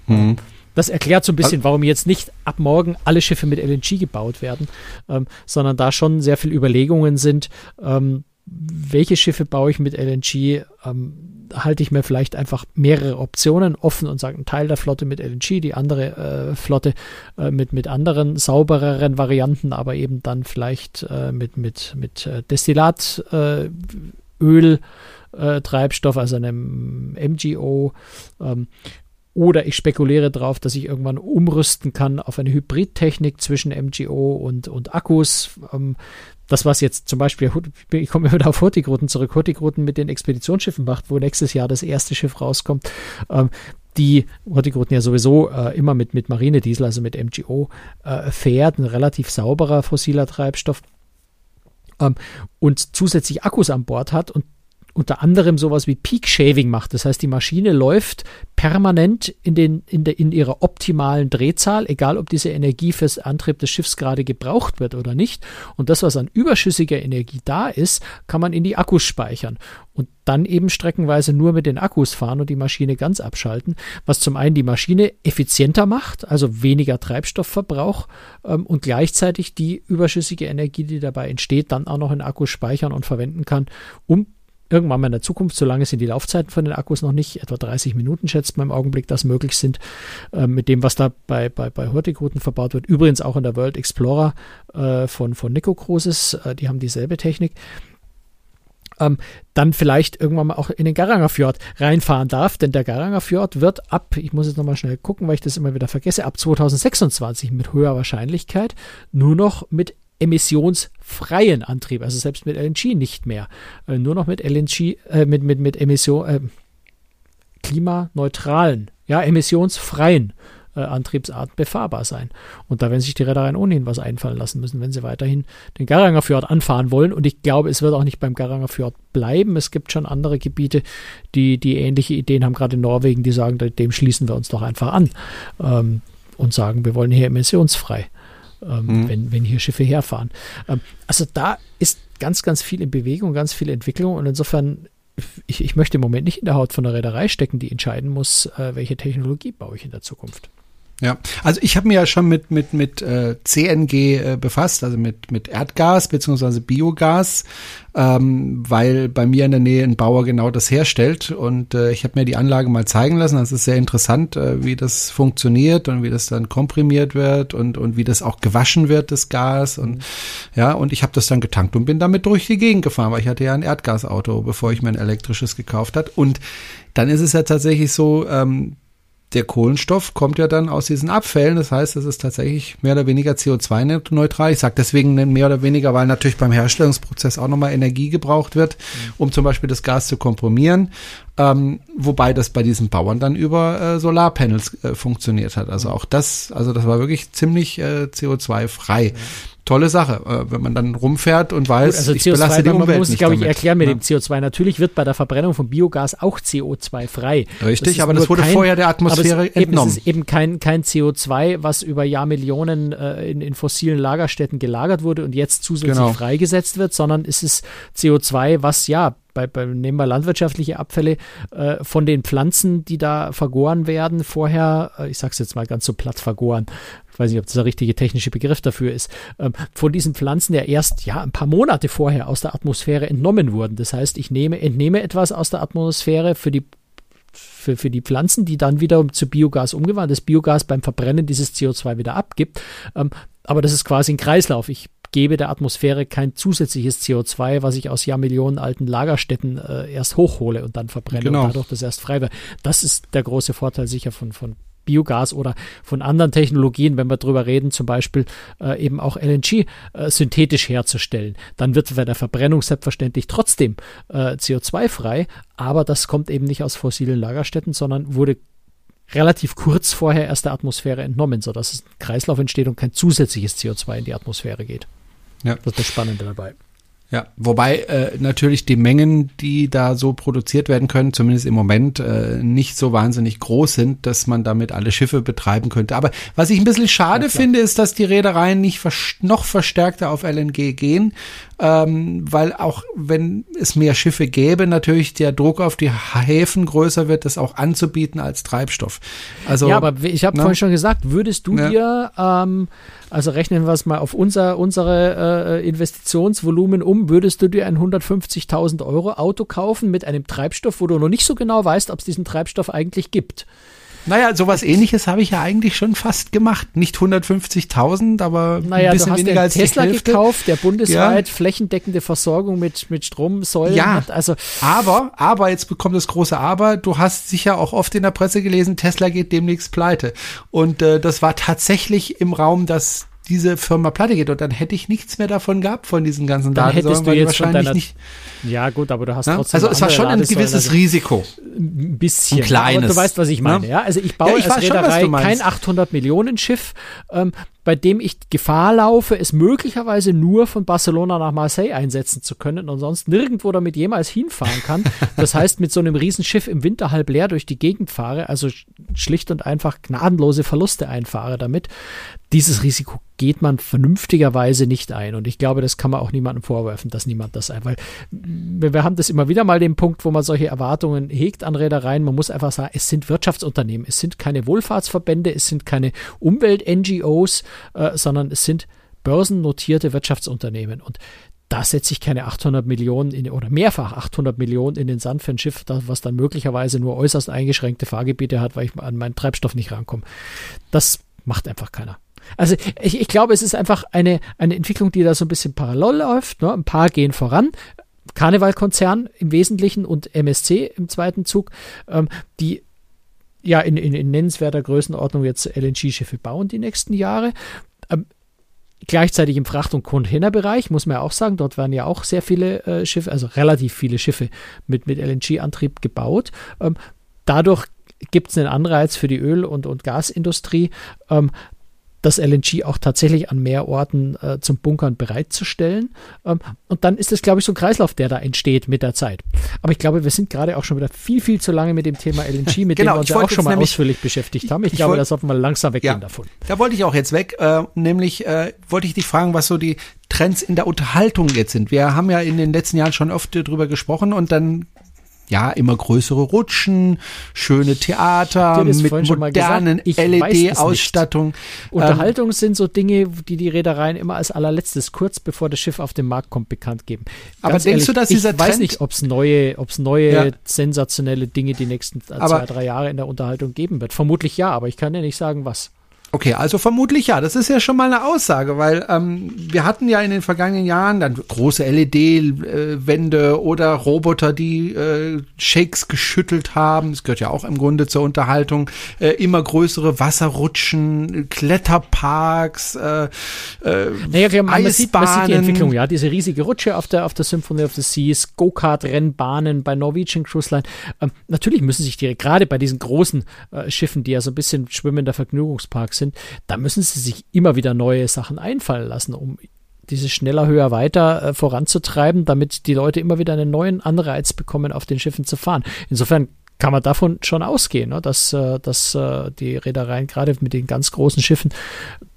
Mhm. Das erklärt so ein bisschen, warum jetzt nicht ab morgen alle Schiffe mit LNG gebaut werden, ähm, sondern da schon sehr viele Überlegungen sind, ähm, welche Schiffe baue ich mit LNG, ähm, halte ich mir vielleicht einfach mehrere Optionen offen und sage, ein Teil der Flotte mit LNG, die andere äh, Flotte äh, mit, mit anderen, saubereren Varianten, aber eben dann vielleicht äh, mit, mit, mit äh, Destillatöl. Äh, Treibstoff, also einem MGO, ähm, oder ich spekuliere darauf, dass ich irgendwann umrüsten kann auf eine Hybridtechnik zwischen MGO und, und Akkus. Ähm, das, was jetzt zum Beispiel, ich komme wieder auf Hurtigruten zurück, Hurtigruten mit den Expeditionsschiffen macht, wo nächstes Jahr das erste Schiff rauskommt, ähm, die Hurtigruten ja sowieso äh, immer mit, mit Marinediesel, also mit MGO, äh, fährt, ein relativ sauberer fossiler Treibstoff ähm, und zusätzlich Akkus an Bord hat und unter anderem sowas wie Peak Shaving macht. Das heißt, die Maschine läuft permanent in, den, in, der, in ihrer optimalen Drehzahl, egal ob diese Energie fürs Antrieb des Schiffs gerade gebraucht wird oder nicht. Und das, was an überschüssiger Energie da ist, kann man in die Akkus speichern und dann eben streckenweise nur mit den Akkus fahren und die Maschine ganz abschalten, was zum einen die Maschine effizienter macht, also weniger Treibstoffverbrauch ähm, und gleichzeitig die überschüssige Energie, die dabei entsteht, dann auch noch in Akkus speichern und verwenden kann, um irgendwann mal in der Zukunft, solange sind die Laufzeiten von den Akkus noch nicht, etwa 30 Minuten schätzt man im Augenblick, dass möglich sind, äh, mit dem, was da bei, bei, bei Hurtigruten verbaut wird. Übrigens auch in der World Explorer äh, von, von Nico Cruises, äh, die haben dieselbe Technik. Ähm, dann vielleicht irgendwann mal auch in den Garanger Fjord reinfahren darf, denn der Garanger Fjord wird ab, ich muss jetzt nochmal schnell gucken, weil ich das immer wieder vergesse, ab 2026 mit höherer Wahrscheinlichkeit nur noch mit emissionsfreien Antrieb, also selbst mit LNG nicht mehr, äh, nur noch mit LNG, äh, mit, mit, mit Emission, äh, klimaneutralen, ja, emissionsfreien äh, Antriebsarten befahrbar sein. Und da werden sich die Reedereien ohnehin was einfallen lassen müssen, wenn sie weiterhin den Garanger Fjord anfahren wollen. Und ich glaube, es wird auch nicht beim Garanger Fjord bleiben. Es gibt schon andere Gebiete, die, die ähnliche Ideen haben, gerade in Norwegen, die sagen, dem schließen wir uns doch einfach an ähm, und sagen, wir wollen hier emissionsfrei ähm, mhm. wenn, wenn hier Schiffe herfahren. Ähm, also da ist ganz, ganz viel in Bewegung, ganz viel Entwicklung und insofern, ich, ich möchte im Moment nicht in der Haut von der Reederei stecken, die entscheiden muss, äh, welche Technologie baue ich in der Zukunft. Ja, also ich habe mir ja schon mit mit mit äh, CNG äh, befasst, also mit mit Erdgas beziehungsweise Biogas, ähm, weil bei mir in der Nähe ein Bauer genau das herstellt und äh, ich habe mir die Anlage mal zeigen lassen. Das ist sehr interessant, äh, wie das funktioniert und wie das dann komprimiert wird und und wie das auch gewaschen wird das Gas und mhm. ja und ich habe das dann getankt und bin damit durch die Gegend gefahren, weil ich hatte ja ein Erdgasauto, bevor ich mir ein elektrisches gekauft hat und dann ist es ja tatsächlich so, ähm, der Kohlenstoff kommt ja dann aus diesen Abfällen. Das heißt, es ist tatsächlich mehr oder weniger CO2-neutral. Ich sage deswegen mehr oder weniger, weil natürlich beim Herstellungsprozess auch nochmal Energie gebraucht wird, um zum Beispiel das Gas zu komprimieren. Ähm, wobei das bei diesen Bauern dann über äh, Solarpanels äh, funktioniert hat. Also auch das, also das war wirklich ziemlich äh, CO2-frei tolle Sache, äh, wenn man dann rumfährt und weiß, Gut, also ich CO2, belasse die Umwelt man muss, nicht glaube ich, erklären mit ja. dem CO2. Natürlich wird bei der Verbrennung von Biogas auch CO2 frei. Richtig, das aber das wurde kein, vorher der Atmosphäre es, entnommen. Eben, es ist eben kein, kein CO2, was über Jahrmillionen äh, in, in fossilen Lagerstätten gelagert wurde und jetzt zusätzlich genau. freigesetzt wird, sondern es ist CO2, was ja bei, bei nehmen wir landwirtschaftliche Abfälle äh, von den Pflanzen, die da vergoren werden, vorher, äh, ich sage es jetzt mal ganz so platt vergoren, ich weiß nicht, ob das der richtige technische Begriff dafür ist, ähm, von diesen Pflanzen ja erst ja ein paar Monate vorher aus der Atmosphäre entnommen wurden. Das heißt, ich nehme, entnehme etwas aus der Atmosphäre für die für, für die Pflanzen, die dann wieder zu Biogas umgewandelt, das Biogas beim Verbrennen dieses CO2 wieder abgibt. Ähm, aber das ist quasi ein Kreislauf. Ich gebe der Atmosphäre kein zusätzliches CO2, was ich aus Jahrmillionen alten Lagerstätten äh, erst hochhole und dann verbrenne genau. und dadurch das erst frei wird. Das ist der große Vorteil sicher von, von Biogas oder von anderen Technologien, wenn wir drüber reden, zum Beispiel äh, eben auch LNG äh, synthetisch herzustellen. Dann wird bei der Verbrennung selbstverständlich trotzdem äh, CO2 frei, aber das kommt eben nicht aus fossilen Lagerstätten, sondern wurde relativ kurz vorher erst der Atmosphäre entnommen, sodass ein Kreislauf entsteht und kein zusätzliches CO2 in die Atmosphäre geht. Ja. Das ist das Spannende dabei. Ja, wobei äh, natürlich die Mengen, die da so produziert werden können, zumindest im Moment äh, nicht so wahnsinnig groß sind, dass man damit alle Schiffe betreiben könnte. Aber was ich ein bisschen schade ja, finde, ist, dass die Reedereien nicht vers noch verstärkter auf LNG gehen, ähm, weil auch wenn es mehr Schiffe gäbe, natürlich der Druck auf die Häfen größer wird, das auch anzubieten als Treibstoff. Also, ja, aber ich habe ne? vorhin schon gesagt, würdest du ja. dir ähm, also rechnen wir es mal auf unser unsere äh, Investitionsvolumen um. Würdest du dir ein 150.000 Euro Auto kaufen mit einem Treibstoff, wo du noch nicht so genau weißt, ob es diesen Treibstoff eigentlich gibt? Naja, sowas ähnliches habe ich ja eigentlich schon fast gemacht. Nicht 150.000, aber naja, ein bisschen weniger als Tesla die Hälfte. gekauft, der bundesweit ja. flächendeckende Versorgung mit, mit Stromsäulen ja, hat. Also aber, aber, jetzt bekommt das große Aber, du hast sicher auch oft in der Presse gelesen, Tesla geht demnächst pleite. Und äh, das war tatsächlich im Raum, dass diese Firma pleite geht und dann hätte ich nichts mehr davon gehabt von diesen ganzen dann Daten. Hättest du jetzt wahrscheinlich deiner, nicht. Ja, gut, aber du hast ja? trotzdem. Also es war schon ein gewisses also Risiko. Ein bisschen. Ein kleines. Aber du weißt, was ich meine, ja? Also ich baue ja, ich als Reederei schon, kein 800 Millionen Schiff, ähm, bei dem ich Gefahr laufe, es möglicherweise nur von Barcelona nach Marseille einsetzen zu können und sonst nirgendwo damit jemals hinfahren kann. Das <laughs> heißt, mit so einem Riesenschiff im Winter halb leer durch die Gegend fahre, also schlicht und einfach gnadenlose Verluste einfahre damit. Dieses Risiko geht man vernünftigerweise nicht ein. Und ich glaube, das kann man auch niemandem vorwerfen, dass niemand das ein, weil wir haben das immer wieder mal den Punkt, wo man solche Erwartungen hegt an Reedereien. Man muss einfach sagen, es sind Wirtschaftsunternehmen, es sind keine Wohlfahrtsverbände, es sind keine Umwelt-NGOs, äh, sondern es sind börsennotierte Wirtschaftsunternehmen. Und da setze ich keine 800 Millionen in, oder mehrfach 800 Millionen in den Sand für ein Schiff, was dann möglicherweise nur äußerst eingeschränkte Fahrgebiete hat, weil ich an meinen Treibstoff nicht rankomme. Das macht einfach keiner. Also ich, ich glaube, es ist einfach eine, eine Entwicklung, die da so ein bisschen parallel läuft. Ne? Ein paar gehen voran. Karnevalkonzern im Wesentlichen und MSC im zweiten Zug, ähm, die ja in, in, in nennenswerter Größenordnung jetzt LNG-Schiffe bauen die nächsten Jahre. Ähm, gleichzeitig im Fracht- und Containerbereich, muss man ja auch sagen, dort werden ja auch sehr viele äh, Schiffe, also relativ viele Schiffe mit, mit LNG-Antrieb gebaut. Ähm, dadurch gibt es einen Anreiz für die Öl- und, und Gasindustrie, ähm, das LNG auch tatsächlich an mehr Orten äh, zum Bunkern bereitzustellen. Ähm, und dann ist es, glaube ich, so ein Kreislauf, der da entsteht mit der Zeit. Aber ich glaube, wir sind gerade auch schon wieder viel, viel zu lange mit dem Thema LNG, <laughs> mit genau, dem wir uns ja auch schon mal nämlich, ausführlich beschäftigt haben. Ich, ich glaube, wollt, da sollten wir langsam weggehen ja, davon. Da wollte ich auch jetzt weg, äh, nämlich äh, wollte ich dich fragen, was so die Trends in der Unterhaltung jetzt sind. Wir haben ja in den letzten Jahren schon oft drüber gesprochen und dann ja, immer größere Rutschen, schöne Theater mit modernen LED-Ausstattung. Unterhaltung ähm, sind so Dinge, die die Reedereien immer als allerletztes, kurz bevor das Schiff auf den Markt kommt, bekannt geben. Ganz aber denkst ehrlich, du, dass dieser ich Trend weiß nicht, ob es neue, ob's neue ja. sensationelle Dinge die nächsten zwei, drei Jahre in der Unterhaltung geben wird? Vermutlich ja, aber ich kann dir nicht sagen, was. Okay, also vermutlich ja. Das ist ja schon mal eine Aussage, weil ähm, wir hatten ja in den vergangenen Jahren dann große LED-Wände äh, oder Roboter, die äh, Shakes geschüttelt haben. Das gehört ja auch im Grunde zur Unterhaltung. Äh, immer größere Wasserrutschen, Kletterparks, äh, äh, naja, klar, man, sieht, man sieht die Entwicklung, ja. Diese riesige Rutsche auf der, auf der Symphony of the Seas, Go-Kart-Rennbahnen bei Norwegian Cruise Line. Ähm, natürlich müssen sich die, gerade bei diesen großen äh, Schiffen, die ja so ein bisschen schwimmender Vergnügungspark sind, sind, da müssen sie sich immer wieder neue Sachen einfallen lassen, um dieses schneller, höher, weiter äh, voranzutreiben, damit die Leute immer wieder einen neuen Anreiz bekommen, auf den Schiffen zu fahren. Insofern kann man davon schon ausgehen, ne? dass, äh, dass äh, die Reedereien gerade mit den ganz großen Schiffen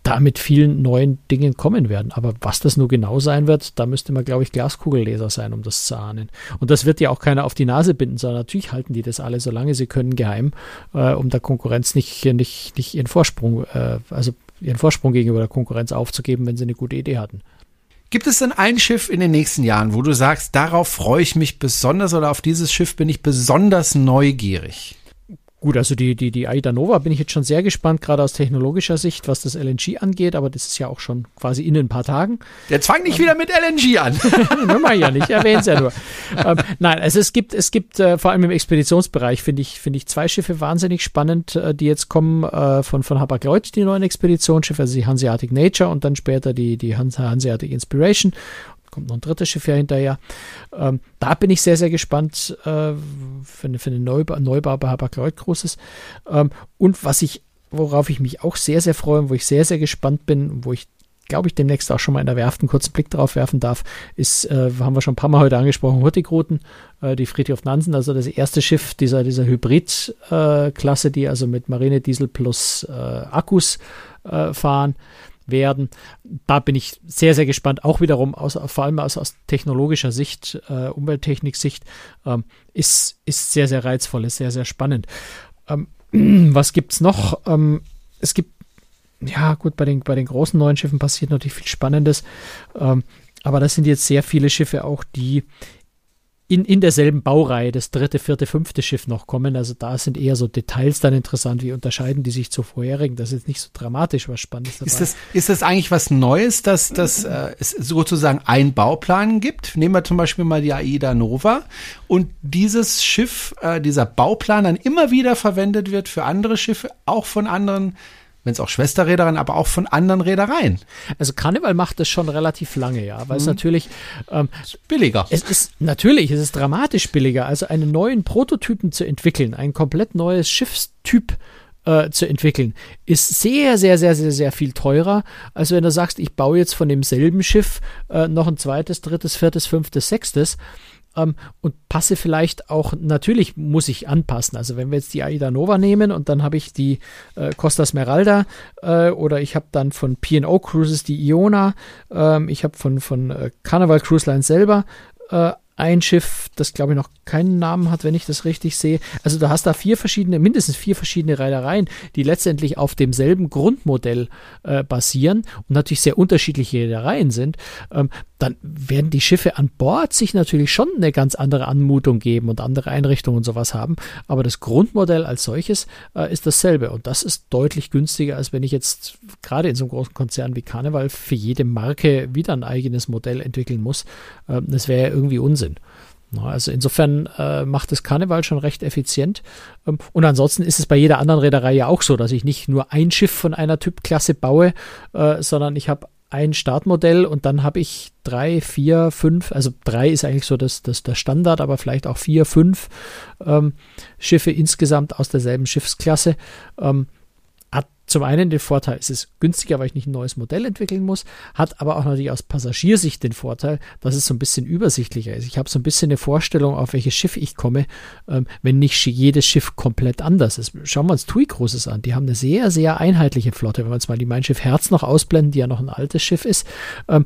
da mit vielen neuen Dingen kommen werden. Aber was das nur genau sein wird, da müsste man, glaube ich, Glaskugelleser sein, um das zu ahnen. Und das wird ja auch keiner auf die Nase binden, sondern natürlich halten die das alle, solange sie können, geheim, äh, um der Konkurrenz nicht, nicht, nicht ihren Vorsprung, äh, also ihren Vorsprung gegenüber der Konkurrenz aufzugeben, wenn sie eine gute Idee hatten. Gibt es denn ein Schiff in den nächsten Jahren, wo du sagst, darauf freue ich mich besonders oder auf dieses Schiff bin ich besonders neugierig? Gut, also die, die, die Aida Nova bin ich jetzt schon sehr gespannt, gerade aus technologischer Sicht, was das LNG angeht, aber das ist ja auch schon quasi in ein paar Tagen. Jetzt fang nicht ähm, wieder mit LNG an. <laughs> Nur mal ja nicht, erwähne es ja nur. ähm, nein, also es gibt, es gibt äh, vor allem im Expeditionsbereich, finde ich, finde ich zwei Schiffe wahnsinnig spannend, äh, die jetzt kommen äh, von, von Hapag-Lloyd, die neuen Expeditionsschiffe, also die Hanseatic Nature und dann später die, die Hanseatic Inspiration kommt noch ein drittes Schiff ja hinterher. Ähm, da bin ich sehr, sehr gespannt äh, für, eine, für eine Neubau, Neubau bei Hapag-Lloyd Großes. Ähm, und was ich, worauf ich mich auch sehr, sehr freue, wo ich sehr, sehr gespannt bin, wo ich glaube ich, demnächst auch schon mal in der Werft einen kurzen Blick drauf werfen darf, ist, äh, haben wir schon ein paar Mal heute angesprochen, Hurtigruten, äh, die Friedrich Nansen, also das erste Schiff dieser, dieser Hybrid-Klasse, äh, die also mit Marinediesel plus äh, Akkus äh, fahren werden. Da bin ich sehr, sehr gespannt. Auch wiederum, aus, vor allem aus, aus technologischer Sicht, äh, Umwelttechnik-Sicht, ähm, ist, ist sehr, sehr reizvoll, ist sehr, sehr spannend. Ähm, <clears throat> was gibt es noch? Ähm, es gibt, ja, gut, bei den, bei den großen neuen Schiffen passiert natürlich viel Spannendes. Ähm, aber das sind jetzt sehr viele Schiffe auch, die in, in derselben Baureihe das dritte, vierte, fünfte Schiff noch kommen. Also da sind eher so Details dann interessant, wie unterscheiden die sich zu vorherigen. Das ist jetzt nicht so dramatisch was Spannendes dabei. Ist das, ist das eigentlich was Neues, dass, dass äh, es sozusagen einen Bauplan gibt? Nehmen wir zum Beispiel mal die AIDA Nova und dieses Schiff, äh, dieser Bauplan dann immer wieder verwendet wird für andere Schiffe, auch von anderen wenn es auch Schwesterreedereien, aber auch von anderen Reedereien. Also Karneval macht das schon relativ lange, ja, weil mhm. es natürlich ähm, billiger. Es ist natürlich, es ist dramatisch billiger. Also einen neuen Prototypen zu entwickeln, ein komplett neues Schiffstyp äh, zu entwickeln, ist sehr, sehr, sehr, sehr, sehr viel teurer, als wenn du sagst, ich baue jetzt von demselben Schiff äh, noch ein zweites, drittes, viertes, fünftes, sechstes ähm, und passe vielleicht auch, natürlich muss ich anpassen. Also wenn wir jetzt die Aida Nova nehmen und dann habe ich die äh, Costa Smeralda äh, oder ich habe dann von P&O Cruises die Iona, ähm, ich habe von, von äh, Carnival Cruise Line selber äh, ein Schiff, das glaube ich noch keinen Namen hat, wenn ich das richtig sehe. Also du hast da vier verschiedene, mindestens vier verschiedene Reedereien, die letztendlich auf demselben Grundmodell äh, basieren und natürlich sehr unterschiedliche Reedereien sind. Ähm, dann werden die Schiffe an Bord sich natürlich schon eine ganz andere Anmutung geben und andere Einrichtungen und sowas haben. Aber das Grundmodell als solches äh, ist dasselbe und das ist deutlich günstiger, als wenn ich jetzt gerade in so einem großen Konzern wie Carnival für jede Marke wieder ein eigenes Modell entwickeln muss. Äh, das wäre ja irgendwie Unsinn. Also insofern äh, macht das Karneval schon recht effizient. Ähm, und ansonsten ist es bei jeder anderen Reederei ja auch so, dass ich nicht nur ein Schiff von einer Typklasse baue, äh, sondern ich habe ein Startmodell und dann habe ich drei, vier, fünf, also drei ist eigentlich so das, das, der Standard, aber vielleicht auch vier, fünf ähm, Schiffe insgesamt aus derselben Schiffsklasse. Ähm, zum einen den Vorteil, es ist günstiger, weil ich nicht ein neues Modell entwickeln muss, hat aber auch natürlich aus Passagiersicht den Vorteil, dass es so ein bisschen übersichtlicher ist. Ich habe so ein bisschen eine Vorstellung, auf welches Schiff ich komme, ähm, wenn nicht jedes Schiff komplett anders ist. Schauen wir uns TUI Cruises an. Die haben eine sehr, sehr einheitliche Flotte. Wenn wir uns mal die Mein Schiff Herz noch ausblenden, die ja noch ein altes Schiff ist, ähm,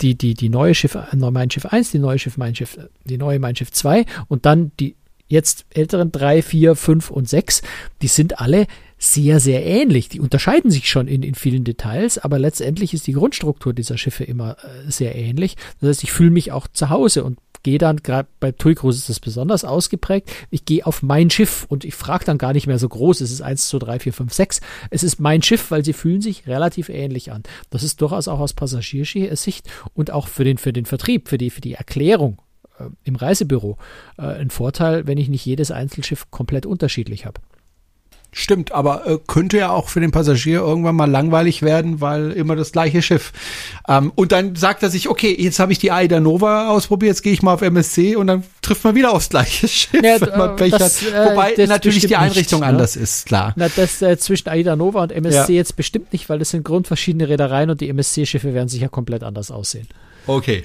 die, die, die neue Schiff, äh, Mein Schiff 1, die neue Schiff Mein Schiff, die neue Mein Schiff 2 und dann die jetzt älteren 3, 4, 5 und 6, die sind alle sehr, sehr ähnlich. Die unterscheiden sich schon in, in vielen Details, aber letztendlich ist die Grundstruktur dieser Schiffe immer äh, sehr ähnlich. Das heißt, ich fühle mich auch zu Hause und gehe dann, gerade bei TUI Cruise ist das besonders ausgeprägt, ich gehe auf mein Schiff und ich frage dann gar nicht mehr so groß, es ist 1, 2, 3, 4, 5, 6. Es ist mein Schiff, weil sie fühlen sich relativ ähnlich an. Das ist durchaus auch aus Passagiersicht und auch für den, für den Vertrieb, für die, für die Erklärung äh, im Reisebüro äh, ein Vorteil, wenn ich nicht jedes Einzelschiff komplett unterschiedlich habe. Stimmt, aber äh, könnte ja auch für den Passagier irgendwann mal langweilig werden, weil immer das gleiche Schiff. Ähm, und dann sagt er sich, okay, jetzt habe ich die Aida Nova ausprobiert, jetzt gehe ich mal auf MSC und dann trifft man wieder aufs gleiche <laughs> Schiff, ja, wenn man Pech das, hat. Äh, Wobei natürlich die Einrichtung nicht, ne? anders ist, klar. Na, das äh, zwischen Aida Nova und MSC ja. jetzt bestimmt nicht, weil das sind grundverschiedene Reedereien und die MSC-Schiffe werden sicher komplett anders aussehen. Okay.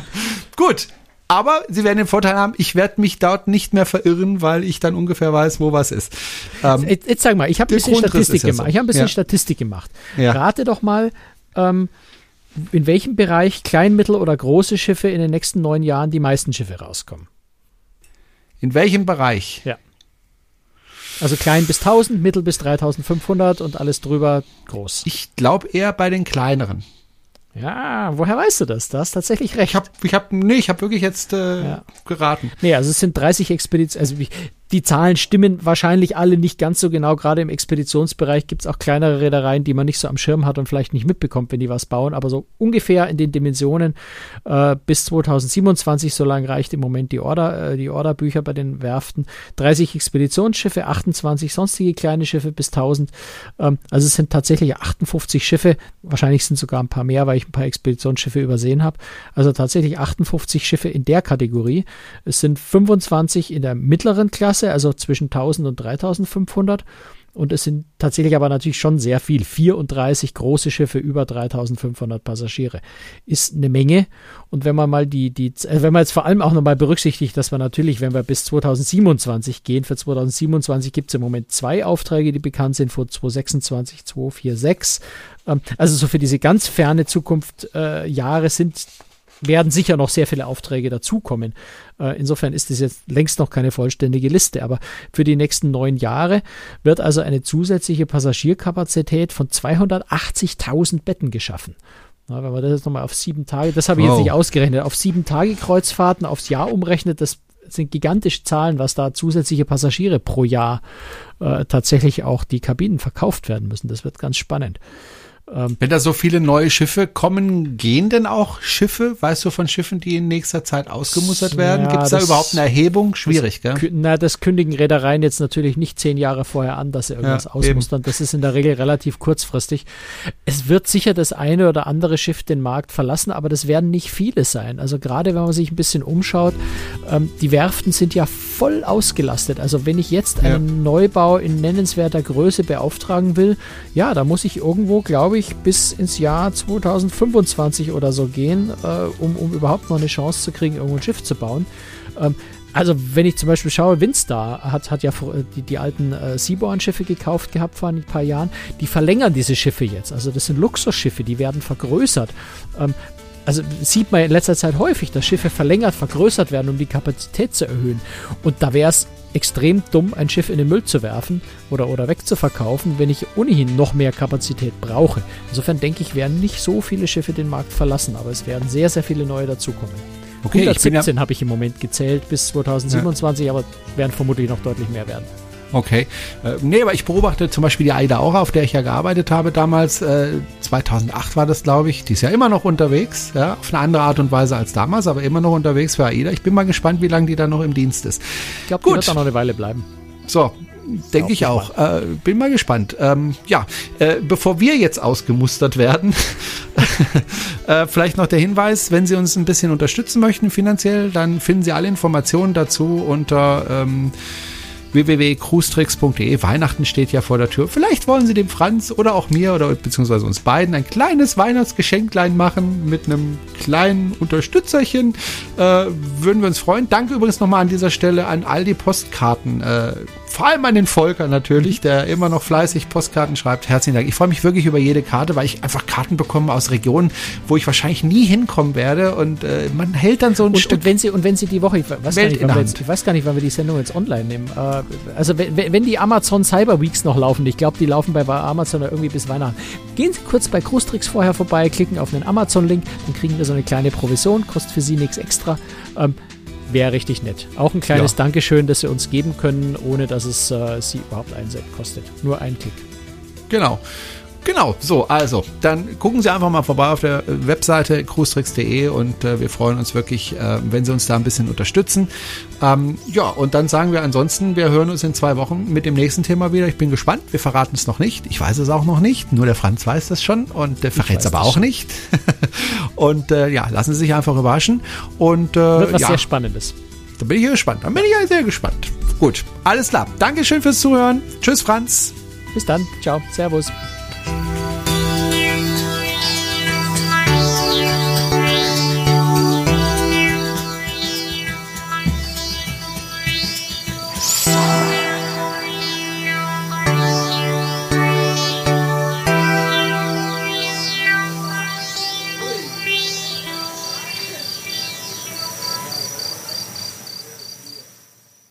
<laughs> Gut, Aber sie werden den Vorteil haben, ich werde mich dort nicht mehr verirren, weil ich dann ungefähr weiß, wo was ist. Ähm, jetzt, jetzt, sag mal, ich habe ein bisschen Statistik gemacht. So. Ich habe ein bisschen ja. Statistik gemacht. Ja. Rate doch mal, ähm, in welchem Bereich klein, mittel oder große Schiffe in den nächsten neun Jahren die meisten Schiffe rauskommen. In welchem Bereich? Ja. Also klein bis 1000, mittel bis 3500 und alles drüber groß. Ich glaube eher bei den kleineren. Ja, woher weißt du das? Da hast tatsächlich recht. Ich habe, ich hab, nee, ich habe wirklich jetzt äh, ja. geraten. Nee, also es sind 30 Expeditionen, also die Zahlen stimmen wahrscheinlich alle nicht ganz so genau. Gerade im Expeditionsbereich gibt es auch kleinere Reedereien, die man nicht so am Schirm hat und vielleicht nicht mitbekommt, wenn die was bauen. Aber so ungefähr in den Dimensionen äh, bis 2027, so lange reicht im Moment die, Order, äh, die Orderbücher bei den Werften. 30 Expeditionsschiffe, 28 sonstige kleine Schiffe bis 1000. Ähm, also es sind tatsächlich 58 Schiffe. Wahrscheinlich sind sogar ein paar mehr, weil ich ein paar Expeditionsschiffe übersehen habe. Also tatsächlich 58 Schiffe in der Kategorie. Es sind 25 in der mittleren Klasse Klasse, also zwischen 1000 und 3500. Und es sind tatsächlich aber natürlich schon sehr viel. 34 große Schiffe, über 3500 Passagiere. Ist eine Menge. Und wenn man mal die, die, äh, wenn man jetzt vor allem auch nochmal berücksichtigt, dass wir natürlich, wenn wir bis 2027 gehen, für 2027 gibt es im Moment zwei Aufträge, die bekannt sind, für 2026, 246. Ähm, also so für diese ganz ferne Zukunft äh, Jahre sind werden sicher noch sehr viele Aufträge dazukommen. Äh, insofern ist es jetzt längst noch keine vollständige Liste, aber für die nächsten neun Jahre wird also eine zusätzliche Passagierkapazität von 280.000 Betten geschaffen. Na, wenn man das jetzt nochmal auf sieben Tage, das habe ich wow. jetzt nicht ausgerechnet, auf sieben Tage Kreuzfahrten aufs Jahr umrechnet, das sind gigantische Zahlen, was da zusätzliche Passagiere pro Jahr äh, tatsächlich auch die Kabinen verkauft werden müssen. Das wird ganz spannend. Ähm, Wenn da so viele neue Schiffe kommen, gehen denn auch Schiffe? Weißt du von Schiffen, die in nächster Zeit ausgemustert werden? Ja, Gibt es da überhaupt eine Erhebung? Schwierig, das, gell? Na, das kündigen Reedereien jetzt natürlich nicht zehn Jahre vorher an, dass sie irgendwas ja, ausmustern. Eben. Das ist in der Regel relativ kurzfristig. Es wird sicher das eine oder andere Schiff den Markt verlassen, aber das werden nicht viele sein. Also gerade wenn man sich ein bisschen umschaut, ähm, die Werften sind ja voll ausgelastet. Also wenn ich jetzt einen ja. Neubau in nennenswerter Größe beauftragen will, ja, da muss ich irgendwo, glaube ich, bis ins Jahr 2025 oder so gehen, äh, um, um überhaupt noch eine Chance zu kriegen, irgendwo ein Schiff zu bauen. Ähm, also wenn ich zum Beispiel schaue, Windstar hat, hat ja die, die alten äh, Seaborn-Schiffe gekauft gehabt vor ein paar Jahren. Die verlängern diese Schiffe jetzt. Also das sind Luxusschiffe, die werden vergrößert. Ähm, also sieht man in letzter Zeit häufig, dass Schiffe verlängert, vergrößert werden, um die Kapazität zu erhöhen. Und da wäre es extrem dumm, ein Schiff in den Müll zu werfen oder, oder wegzuverkaufen, wenn ich ohnehin noch mehr Kapazität brauche. Insofern denke ich, werden nicht so viele Schiffe den Markt verlassen, aber es werden sehr, sehr viele neue dazukommen. Okay, 117 ja habe ich im Moment gezählt bis 2027, ja. aber werden vermutlich noch deutlich mehr werden. Okay. Äh, nee, aber ich beobachte zum Beispiel die Aida Aura, auf der ich ja gearbeitet habe damals. Äh, 2008 war das, glaube ich. Die ist ja immer noch unterwegs, ja, auf eine andere Art und Weise als damals, aber immer noch unterwegs für AIDA. Ich bin mal gespannt, wie lange die da noch im Dienst ist. Ich glaube, die wird auch noch eine Weile bleiben. So, denke ich auch. Äh, bin mal gespannt. Ähm, ja, äh, bevor wir jetzt ausgemustert werden, <laughs> äh, vielleicht noch der Hinweis, wenn Sie uns ein bisschen unterstützen möchten finanziell, dann finden Sie alle Informationen dazu unter ähm, www.cruestricks.de. Weihnachten steht ja vor der Tür. Vielleicht wollen Sie dem Franz oder auch mir oder beziehungsweise uns beiden ein kleines Weihnachtsgeschenklein machen mit einem kleinen Unterstützerchen. Äh, würden wir uns freuen. Danke übrigens nochmal an dieser Stelle an all die Postkarten. Äh, vor allem an den Volker natürlich, der immer noch fleißig Postkarten schreibt. Herzlichen Dank. Ich freue mich wirklich über jede Karte, weil ich einfach Karten bekomme aus Regionen, wo ich wahrscheinlich nie hinkommen werde. Und äh, man hält dann so ein und, Stück. Und wenn sie, und wenn sie die Woche, ich weiß, gar nicht, jetzt, ich weiß gar nicht, wann wir die Sendung jetzt online nehmen. Äh, also wenn, wenn die Amazon Cyber Weeks noch laufen, ich glaube, die laufen bei Amazon irgendwie bis Weihnachten. Gehen Sie kurz bei Cruistrix vorher vorbei, klicken auf den Amazon-Link, dann kriegen wir so eine kleine Provision, kostet für Sie nichts extra. Ähm, wäre richtig nett. Auch ein kleines ja. Dankeschön, das Sie uns geben können, ohne dass es äh, Sie überhaupt einen Cent kostet. Nur ein Klick. Genau. Genau, so, also, dann gucken Sie einfach mal vorbei auf der äh, Webseite cruestricks.de und äh, wir freuen uns wirklich, äh, wenn Sie uns da ein bisschen unterstützen. Ähm, ja, und dann sagen wir ansonsten, wir hören uns in zwei Wochen mit dem nächsten Thema wieder. Ich bin gespannt, wir verraten es noch nicht. Ich weiß es auch noch nicht, nur der Franz weiß das schon und der verrät es aber auch schon. nicht. <laughs> und äh, ja, lassen Sie sich einfach überraschen. Und, äh, Wird was ja, sehr Spannendes. Da bin ich gespannt. Dann bin ich ja sehr gespannt. Gut, alles klar. Dankeschön fürs Zuhören. Tschüss, Franz. Bis dann. Ciao. Servus.